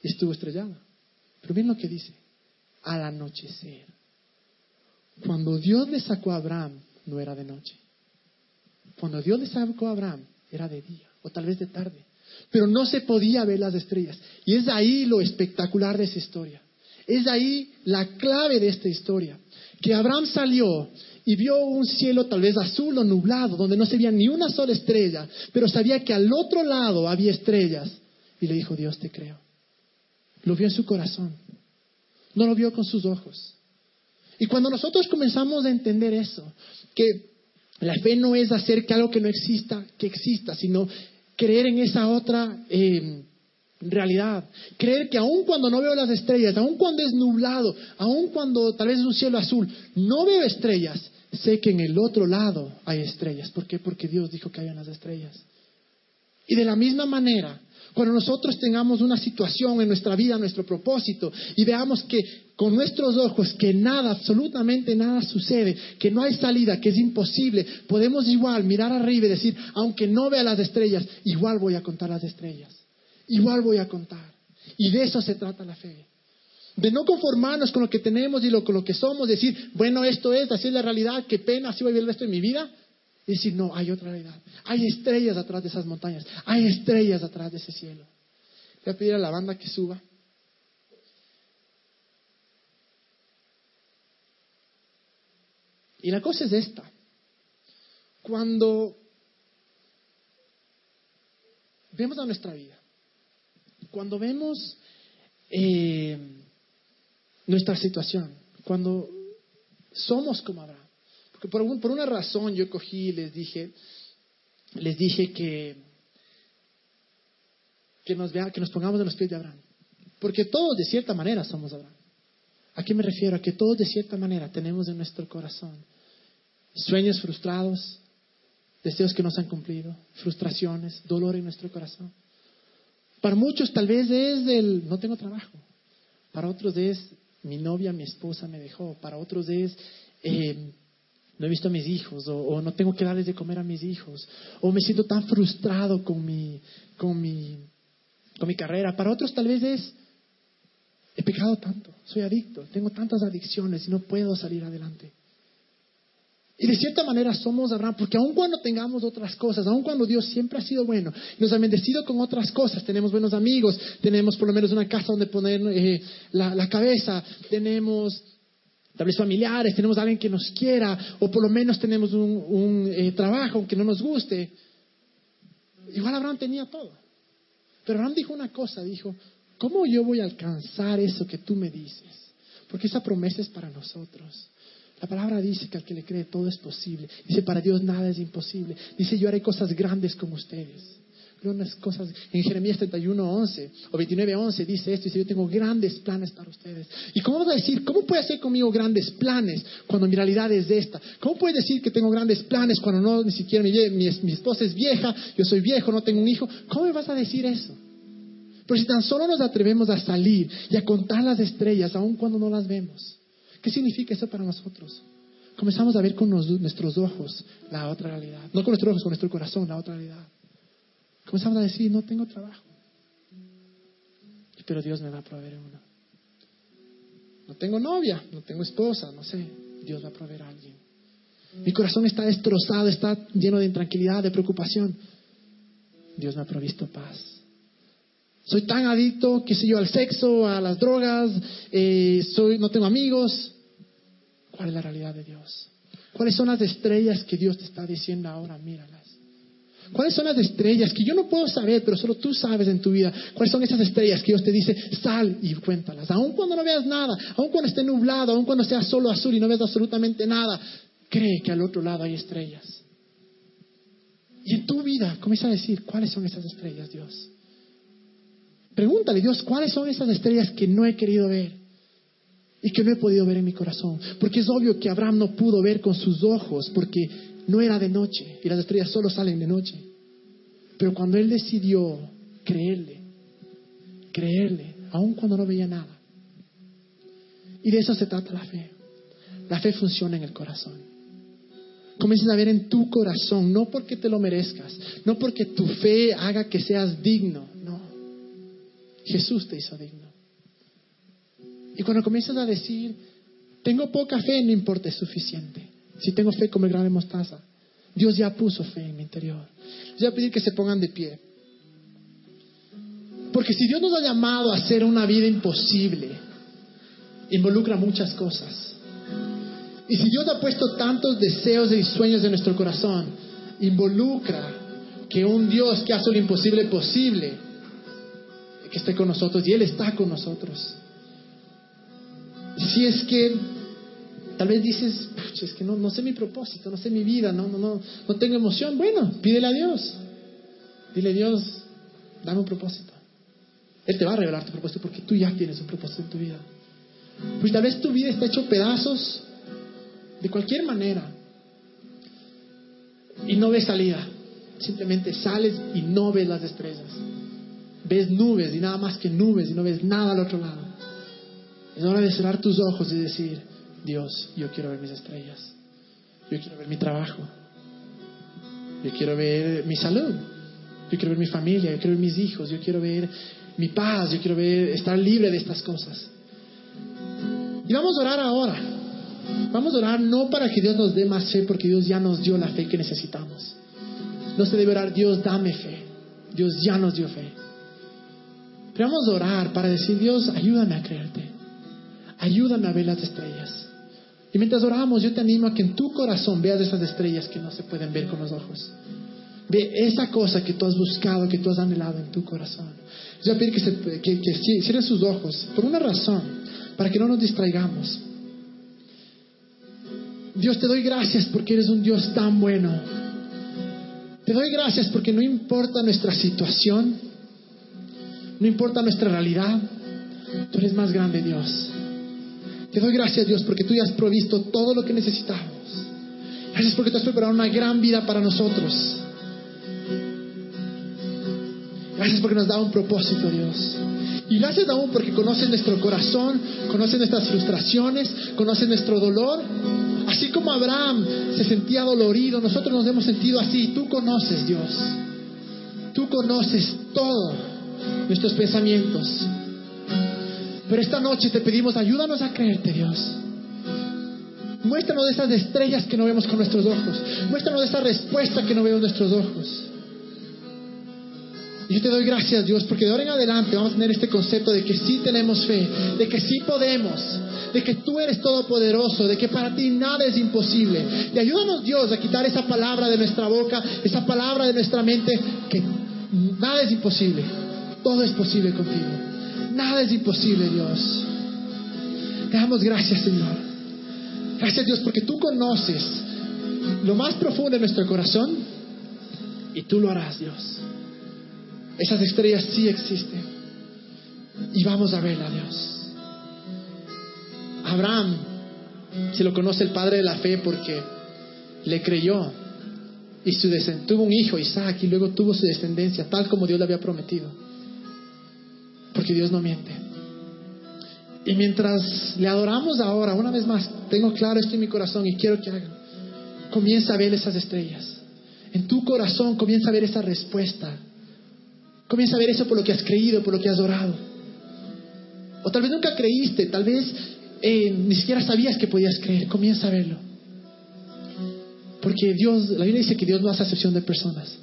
y estuvo estrellada. Pero miren lo que dice, al anochecer. Cuando Dios le sacó a Abraham, no era de noche. Cuando Dios le sacó a Abraham, era de día, o tal vez de tarde. Pero no se podía ver las estrellas. Y es ahí lo espectacular de esa historia. Es ahí la clave de esta historia. Que Abraham salió y vio un cielo tal vez azul o nublado, donde no se veía ni una sola estrella, pero sabía que al otro lado había estrellas. Y le dijo, Dios te creo. Lo vio en su corazón. No lo vio con sus ojos. Y cuando nosotros comenzamos a entender eso, que la fe no es hacer que algo que no exista, que exista, sino creer en esa otra eh, realidad. Creer que aun cuando no veo las estrellas, aun cuando es nublado, aun cuando tal vez es un cielo azul, no veo estrellas, sé que en el otro lado hay estrellas. ¿Por qué? Porque Dios dijo que había las estrellas. Y de la misma manera, cuando nosotros tengamos una situación en nuestra vida, nuestro propósito, y veamos que con nuestros ojos que nada, absolutamente nada sucede, que no hay salida, que es imposible, podemos igual mirar arriba y decir, aunque no vea las estrellas, igual voy a contar las estrellas igual voy a contar. Y de eso se trata la fe. De no conformarnos con lo que tenemos y con lo que somos, decir, bueno, esto es, así es la realidad, qué pena, así voy a vivir el resto de mi vida. Y decir, no, hay otra realidad. Hay estrellas atrás de esas montañas, hay estrellas atrás de ese cielo. Voy a pedir a la banda que suba. Y la cosa es esta. Cuando vemos a nuestra vida, cuando vemos eh, nuestra situación, cuando somos como Abraham, por, por una razón yo cogí y les dije, les dije que, que nos, vea, que nos pongamos en los pies de Abraham, porque todos de cierta manera somos Abraham. ¿A qué me refiero? A que todos de cierta manera tenemos en nuestro corazón sueños frustrados, deseos que no se han cumplido, frustraciones, dolor en nuestro corazón. Para muchos tal vez es el no tengo trabajo. Para otros es mi novia, mi esposa me dejó. Para otros es eh, no he visto a mis hijos o, no tengo que darles de comer a mis hijos. O me siento tan frustrado con mi, con mi, con mi carrera. Para otros tal vez es he pecado tanto, soy adicto, tengo tantas adicciones y no puedo salir adelante. Y de cierta manera somos Abraham, porque aun cuando tengamos otras cosas, aun cuando Dios siempre ha sido bueno, nos ha bendecido con otras cosas, tenemos buenos amigos, tenemos por lo menos una casa donde poner eh, la, cabeza, tenemos tal familiares, tenemos alguien que nos quiera, o por lo menos tenemos un, eh, trabajo aunque no nos guste. Igual Abraham tenía todo. Pero Abraham dijo una cosa, dijo, ¿cómo yo voy a alcanzar eso que tú me dices? Porque esa promesa es para nosotros. La palabra dice que al que le cree todo es posible. Dice, para Dios nada es imposible. Dice, yo haré cosas grandes con ustedes. Unas cosas, en Jeremías 31, 11 o 29, 11 dice esto, dice, yo tengo grandes planes para ustedes. ¿Y cómo vas a decir, cómo puede hacer conmigo grandes planes cuando mi realidad es esta? ¿Cómo puede decir que tengo grandes planes cuando no, ni siquiera mi, mi esposa es vieja, yo soy viejo, no tengo un hijo? ¿Cómo me vas a decir eso? Pero si tan solo nos atrevemos a salir y a contar las estrellas, aun cuando no las vemos, ¿Qué significa eso para nosotros? Comenzamos a ver con nuestros ojos la otra realidad. No con nuestros ojos, con nuestro corazón la otra realidad. Comenzamos a decir, no tengo trabajo. Pero Dios me va a proveer uno. No tengo novia, no tengo esposa, no sé. Dios va a proveer a alguien. Mi corazón está destrozado, está lleno de intranquilidad, de preocupación. Dios me ha provisto paz. Soy tan adicto, qué sé yo, al sexo, a las drogas, eh, soy, no tengo amigos. ¿Cuál es la realidad de Dios? ¿Cuáles son las estrellas que Dios te está diciendo ahora? Míralas. ¿Cuáles son las estrellas que yo no puedo saber, pero solo tú sabes en tu vida? ¿Cuáles son esas estrellas que Dios te dice, sal y cuéntalas? Aun cuando no veas nada, aun cuando esté nublado, aun cuando sea solo azul y no veas absolutamente nada, cree que al otro lado hay estrellas. Y en tu vida comienza a decir, ¿cuáles son esas estrellas, Dios? Pregúntale, Dios, ¿cuáles son esas estrellas que no he querido ver? Y que no he podido ver en mi corazón. Porque es obvio que Abraham no pudo ver con sus ojos porque no era de noche y las estrellas solo salen de noche. Pero cuando él decidió creerle, creerle, aun cuando no veía nada. Y de eso se trata la fe. La fe funciona en el corazón. Comienzas a ver en tu corazón, no porque te lo merezcas, no porque tu fe haga que seas digno, no. Jesús te hizo digno. Y cuando comienzas a decir, tengo poca fe, no importa, es suficiente. Si tengo fe como el gran de mostaza, Dios ya puso fe en mi interior. Les voy a pedir que se pongan de pie. Porque si Dios nos ha llamado a hacer una vida imposible, involucra muchas cosas. Y si Dios ha puesto tantos deseos y sueños en nuestro corazón, involucra que un Dios que hace lo imposible posible, que esté con nosotros, y Él está con nosotros. Si es que tal vez dices, es que no, no sé mi propósito, no sé mi vida, no, no, no, no tengo emoción, bueno, pídele a Dios. Dile, Dios, dame un propósito. Él te va a revelar tu propósito porque tú ya tienes un propósito en tu vida. Pues tal vez tu vida está hecho pedazos de cualquier manera y no ves salida. Simplemente sales y no ves las estrellas. Ves nubes y nada más que nubes y no ves nada al otro lado. Es hora de cerrar tus ojos y decir, Dios, yo quiero ver mis estrellas. Yo quiero ver mi trabajo. Yo quiero ver mi salud. Yo quiero ver mi familia. Yo quiero ver mis hijos. Yo quiero ver mi paz. Yo quiero ver estar libre de estas cosas. Y vamos a orar ahora. Vamos a orar no para que Dios nos dé más fe, porque Dios ya nos dio la fe que necesitamos. No se debe orar, Dios, dame fe. Dios ya nos dio fe. Pero vamos a orar para decir, Dios, ayúdame a creerte. Ayúdame a ver las estrellas. Y mientras oramos, yo te animo a que en tu corazón veas esas estrellas que no se pueden ver con los ojos. Ve esa cosa que tú has buscado, que tú has anhelado en tu corazón. Yo voy a pedir que, se, que, que cierren sus ojos por una razón, para que no nos distraigamos. Dios, te doy gracias porque eres un Dios tan bueno. Te doy gracias porque no importa nuestra situación, no importa nuestra realidad, tú eres más grande, Dios. Te doy gracias, Dios, porque tú ya has provisto todo lo que necesitamos. Gracias porque tú has preparado una gran vida para nosotros. Gracias porque nos da un propósito, Dios. Y gracias aún porque conoces nuestro corazón, conoces nuestras frustraciones, conoces nuestro dolor. Así como Abraham se sentía dolorido, nosotros nos hemos sentido así. Tú conoces, Dios. Tú conoces todo nuestros pensamientos. Pero esta noche te pedimos, ayúdanos a creerte, Dios. Muéstranos de esas estrellas que no vemos con nuestros ojos. Muéstranos de esa respuesta que no vemos con nuestros ojos. Y yo te doy gracias, Dios, porque de ahora en adelante vamos a tener este concepto de que sí tenemos fe, de que sí podemos, de que tú eres todopoderoso, de que para ti nada es imposible. Y ayúdanos, Dios, a quitar esa palabra de nuestra boca, esa palabra de nuestra mente, que nada es imposible. Todo es posible contigo. Nada es imposible, Dios. Te damos gracias, Señor. Gracias, Dios, porque tú conoces lo más profundo de nuestro corazón y tú lo harás, Dios. Esas estrellas sí existen y vamos a verla, Dios. Abraham se lo conoce el padre de la fe porque le creyó y su tuvo un hijo, Isaac, y luego tuvo su descendencia, tal como Dios le había prometido porque Dios no miente. Y mientras le adoramos ahora, una vez más, tengo claro esto en mi corazón y quiero que hagan, comienza a ver esas estrellas. En tu corazón comienza a ver esa respuesta. Comienza a ver eso por lo que has creído, por lo que has orado. O tal vez nunca creíste, tal vez eh, ni siquiera sabías que podías creer. Comienza a verlo. Porque Dios, la Biblia dice que Dios no hace excepción de personas.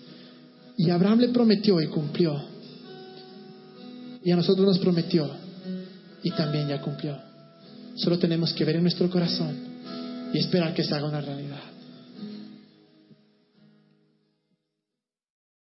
Y Abraham le prometió y cumplió y a nosotros nos prometió y también ya cumplió. Solo tenemos que ver en nuestro corazón y esperar que se haga una realidad.